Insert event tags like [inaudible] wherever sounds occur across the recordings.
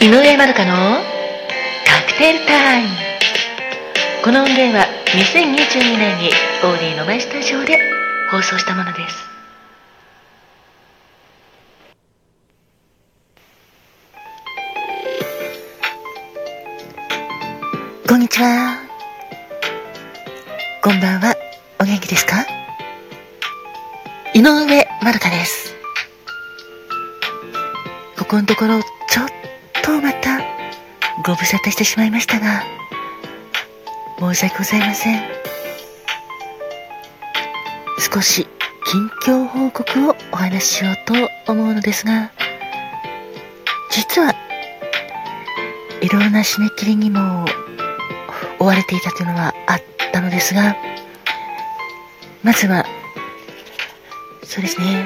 井上まどかのカクテルタイム。この音源は2022年にオーディのマイスタジオで放送したものです。こんにちは。こんばんは。お元気ですか？井上まどかです。ここのところご無沙汰してしまいましたが申し訳ございません。少し近況報告をお話ししようと思うのですが実はいろいろな締め切りにも追われていたというのはあったのですがまずはそうですね。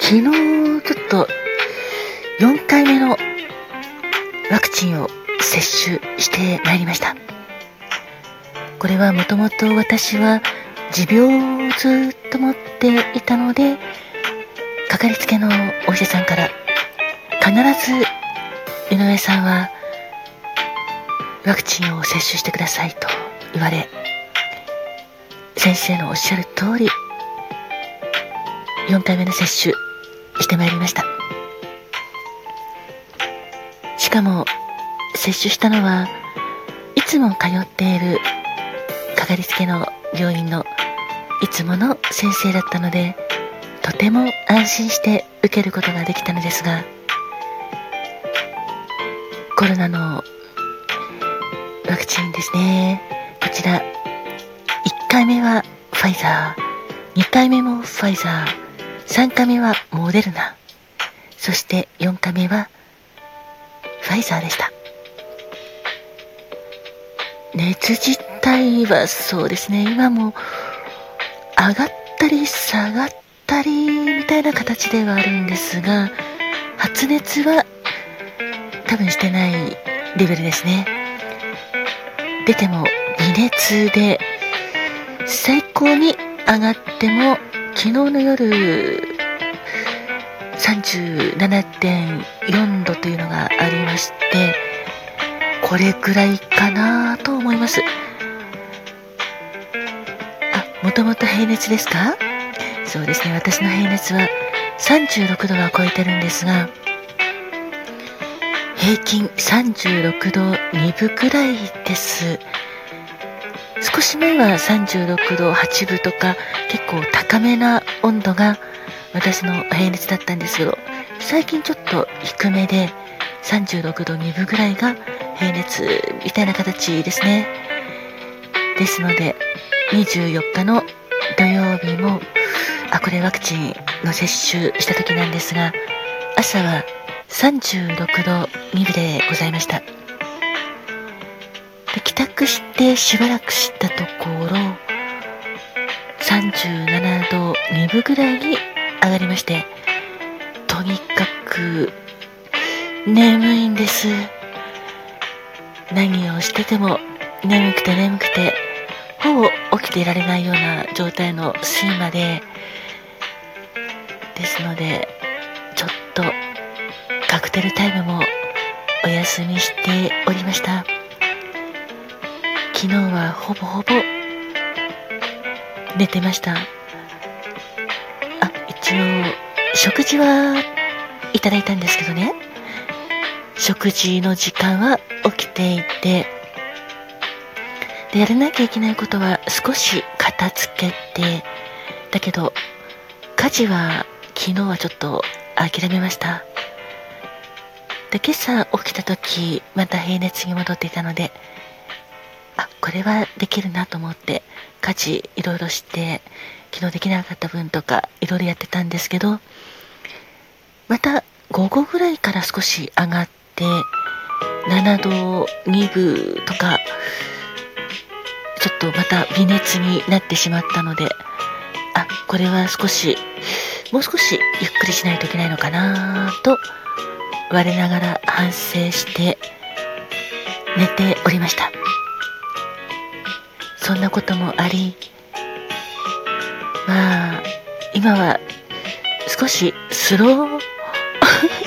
昨日ちょっと4回目のワクチンを接種してまいりました。これはもともと私は持病をずっと持っていたのでかかりつけのお医者さんから必ず井上さんはワクチンを接種してくださいと言われ先生のおっしゃる通り4回目の接種してまいりました。かも接種したのはいつも通っているかかりつけの病院のいつもの先生だったのでとても安心して受けることができたのですがコロナのワクチンですね。こちら1回目はファイザー2回目もファイザー3回目はモデルナそして4回目はファイザーでした。熱自体はそうですね。今も上がったり下がったりみたいな形ではあるんですが発熱は多分してないレベルですね。出ても微熱で最高に上がっても昨日の夜37.4度というのがありましてこれくらいかなと思います。あもともと平熱ですか？そうですね。私の平熱は36度は超えてるんですが平均36度2分くらいです。少し前は36度8分とか結構高めな温度が私の平熱だったんですけど最近ちょっと低めで36度2分ぐらいが平熱みたいな形ですね。ですので24日の土曜日もあこれワクチンの接種した時なんですが朝は36度2分でございました。で帰宅してしばらくしたところ37度2分ぐらいに上がりましてとにかく眠いんです。何をしてても眠くて眠くてほぼ起きていられないような状態の睡魔でですのでちょっとカクテルタイムもお休みしておりました。昨日はほぼほぼ寝てました。一応食事はいただいたんですけどね。食事の時間は起きていてでやらなきゃいけないことは少し片付けてだけど家事は昨日はちょっと諦めました。で今朝起きた時また平熱に戻っていたのであこれはできるなと思って家事いろいろして昨日できなかった分とかいろいろやってたんですけどまた午後ぐらいから少し上がって7度2分とかちょっとまた微熱になってしまったのであこれは少しもう少しゆっくりしないといけないのかなと我ながら反省して寝ておりました。そんなこともありまあ今は少しスロー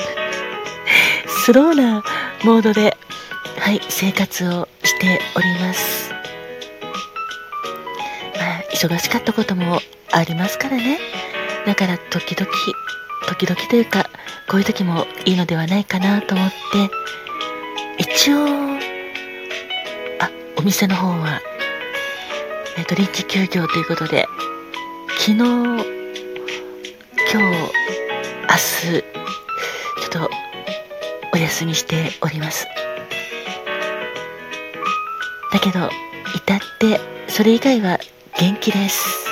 [laughs] スローなモードで、はい、生活をしております。まあ、忙しかったこともありますからね。だから、時々、時々というか、こういう時もいいのではないかなと思って、一応、あ、お店の方は、えっと、臨時休業ということで、昨日、今日、明日、ちょっと、お休みしております。だけど、至って、それ以外は元気です。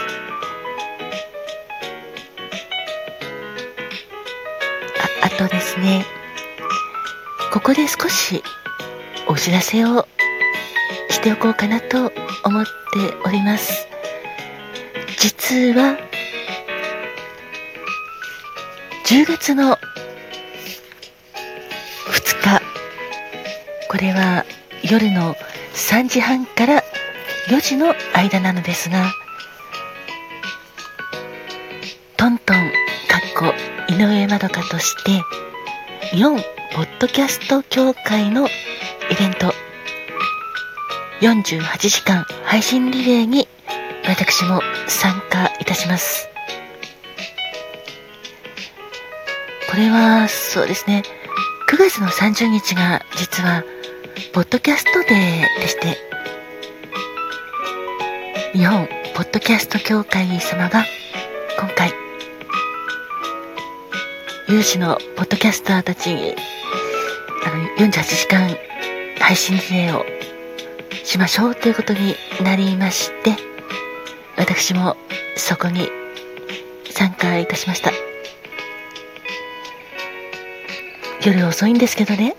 あ、あとですね、ここで少しお知らせをしておこうかなと思っております。実は、10月の2日、これは夜の3時半から4時の間なのですが、トントン、かっこ、井上まどかとして、日本ポッドキャスト協会のイベント、48時間配信リレーに私も参加いたします。これは、そうですね、9月の30日が実は、ポッドキャストデーでして、日本ポッドキャスト協会様が今回、有志のポッドキャスターたちに、あの、48時間配信リレーをしましょうということになりまして、私もそこに参加いたしました。夜遅いんですけどね、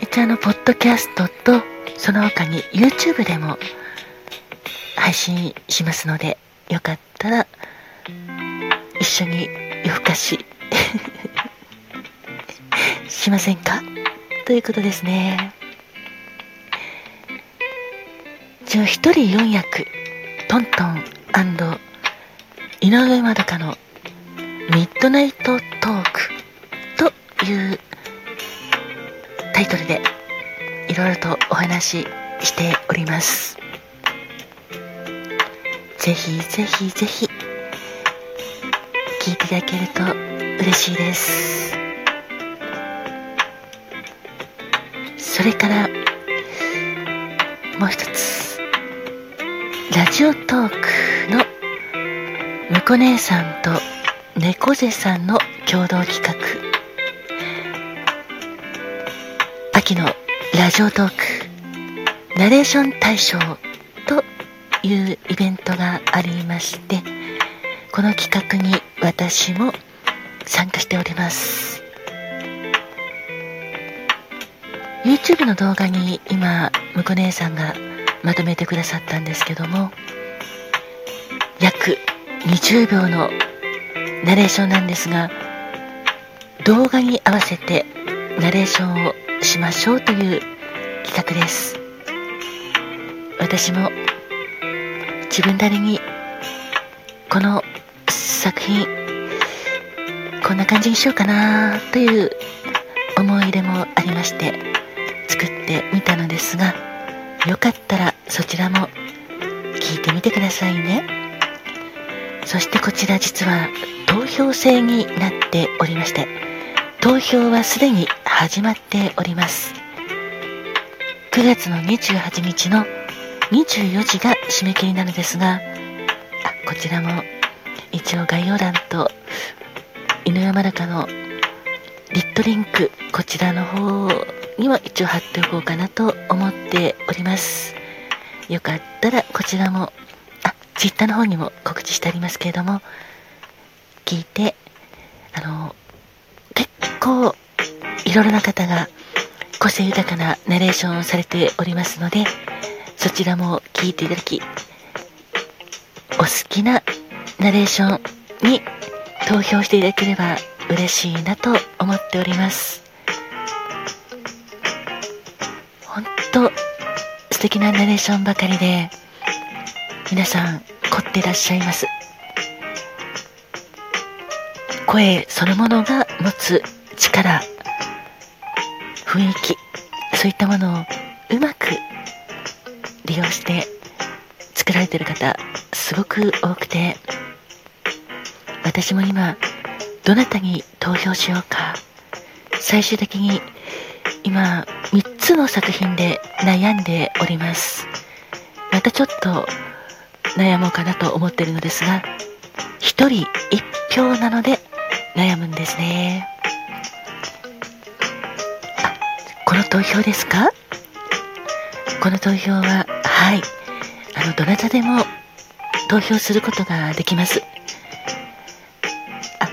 一応あの、ポッドキャストと、その他に YouTube でも配信しますので、よかったら、一緒に夜更かし [laughs] しませんか？ということですね。じゃ一人四役、トントン井上まどかのミッドナイトトークというタイトルでいろいろとお話ししております。ぜひぜひぜひ聞いていただけると嬉しいです。それからもう一つラジオトークのむこ姉さんと猫背さんの共同企画秋のラジオトークナレーション大賞というイベントがありましてこの企画に私も参加しております。YouTube の動画に今むこ姉さんがまとめてくださったんですけども約20秒のナレーションなんですが動画に合わせてナレーションをしましょうという企画です。私も自分なりにこの作品こんな感じにしようかなという思い入れもありまして作ってみたのですがよかったらそちらも聞いてみてくださいね。そしてこちら実は投票制になっておりまして投票はすでに始まっております。9月の28日の24時が締め切りなのですがあこちらも一応概要欄と犬山中のリットリンクこちらの方には一応貼っておこうかなと思っております。よかったらこちらもあ Twitter の方にも告知してありますけれども聞いてあの結構いろいろな方が個性豊かなナレーションをされておりますのでそちらも聞いていただきお好きなナレーションに投票していただければ嬉しいなと思っております。本当素敵なナレーションばかりで皆さん凝ってらっしゃいます。声そのものが持つ力雰囲気そういったものをうまく利用して作られてる方すごく多くて私も今どなたに投票しようか最終的に今3つの作品で悩んでおります。またちょっと悩もうかなと思ってるのですが1人1票なので悩むんですね。あこの投票ですか？この投票ははい。あのどなたでも投票することができます。あ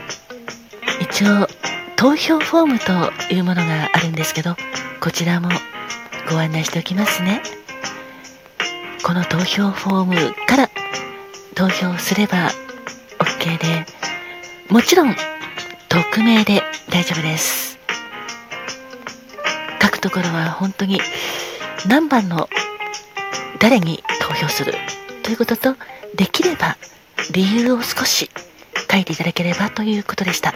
一応投票フォームというものがあるんですけどこちらもご案内しておきますね。この投票フォームから投票すれば OK でもちろん匿名で大丈夫です。書くところは本当に何番の誰に投票するということとできれば理由を少し書いていただければということでした。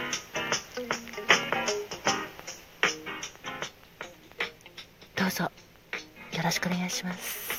よろしくお願いします。